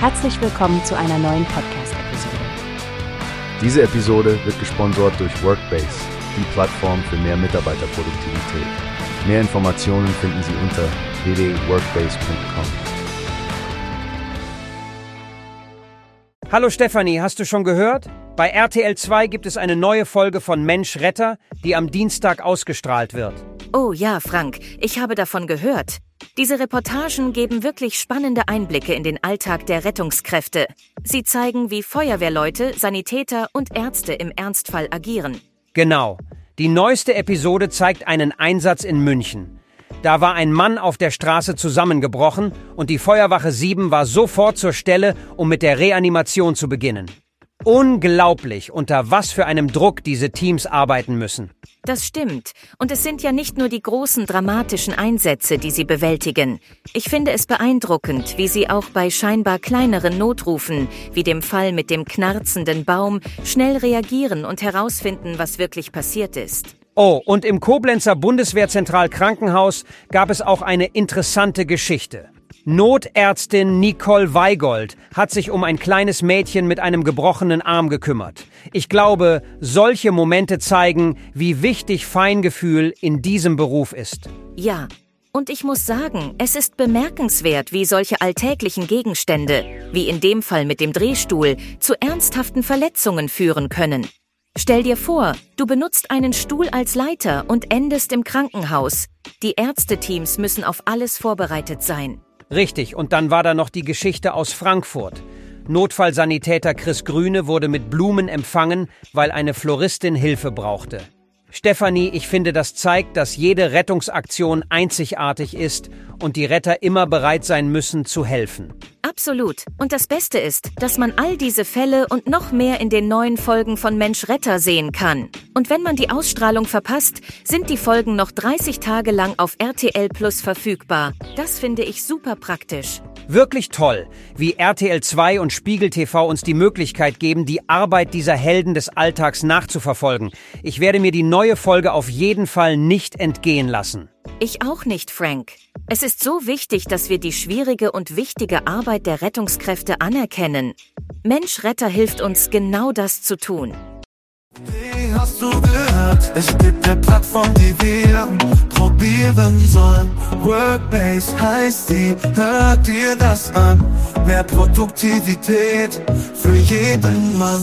Herzlich willkommen zu einer neuen Podcast-Episode. Diese Episode wird gesponsert durch Workbase, die Plattform für mehr Mitarbeiterproduktivität. Mehr Informationen finden Sie unter www.workbase.com. Hallo Stefanie, hast du schon gehört? Bei RTL 2 gibt es eine neue Folge von Mensch Retter, die am Dienstag ausgestrahlt wird. Oh ja, Frank, ich habe davon gehört. Diese Reportagen geben wirklich spannende Einblicke in den Alltag der Rettungskräfte. Sie zeigen, wie Feuerwehrleute, Sanitäter und Ärzte im Ernstfall agieren. Genau. Die neueste Episode zeigt einen Einsatz in München. Da war ein Mann auf der Straße zusammengebrochen und die Feuerwache 7 war sofort zur Stelle, um mit der Reanimation zu beginnen. Unglaublich, unter was für einem Druck diese Teams arbeiten müssen. Das stimmt. Und es sind ja nicht nur die großen dramatischen Einsätze, die sie bewältigen. Ich finde es beeindruckend, wie sie auch bei scheinbar kleineren Notrufen, wie dem Fall mit dem knarzenden Baum, schnell reagieren und herausfinden, was wirklich passiert ist. Oh, und im Koblenzer Bundeswehrzentralkrankenhaus gab es auch eine interessante Geschichte. Notärztin Nicole Weigold hat sich um ein kleines Mädchen mit einem gebrochenen Arm gekümmert. Ich glaube, solche Momente zeigen, wie wichtig Feingefühl in diesem Beruf ist. Ja, und ich muss sagen, es ist bemerkenswert, wie solche alltäglichen Gegenstände, wie in dem Fall mit dem Drehstuhl, zu ernsthaften Verletzungen führen können. Stell dir vor, du benutzt einen Stuhl als Leiter und endest im Krankenhaus. Die Ärzteteams müssen auf alles vorbereitet sein. Richtig, und dann war da noch die Geschichte aus Frankfurt. Notfallsanitäter Chris Grüne wurde mit Blumen empfangen, weil eine Floristin Hilfe brauchte. Stefanie, ich finde, das zeigt, dass jede Rettungsaktion einzigartig ist und die Retter immer bereit sein müssen zu helfen. Absolut. Und das Beste ist, dass man all diese Fälle und noch mehr in den neuen Folgen von Mensch Retter sehen kann. Und wenn man die Ausstrahlung verpasst, sind die Folgen noch 30 Tage lang auf RTL Plus verfügbar. Das finde ich super praktisch. Wirklich toll, wie RTL 2 und Spiegel TV uns die Möglichkeit geben, die Arbeit dieser Helden des Alltags nachzuverfolgen. Ich werde mir die neue Folge auf jeden Fall nicht entgehen lassen. Ich auch nicht, Frank. Es ist so wichtig, dass wir die schwierige und wichtige Arbeit der Rettungskräfte anerkennen. Mensch Retter hilft uns, genau das zu tun. Wie hast du gehört? Es gibt eine Plattform, die wir probieren sollen. Workbase heißt die, hört dir das an. Mehr Produktivität für jeden Mann.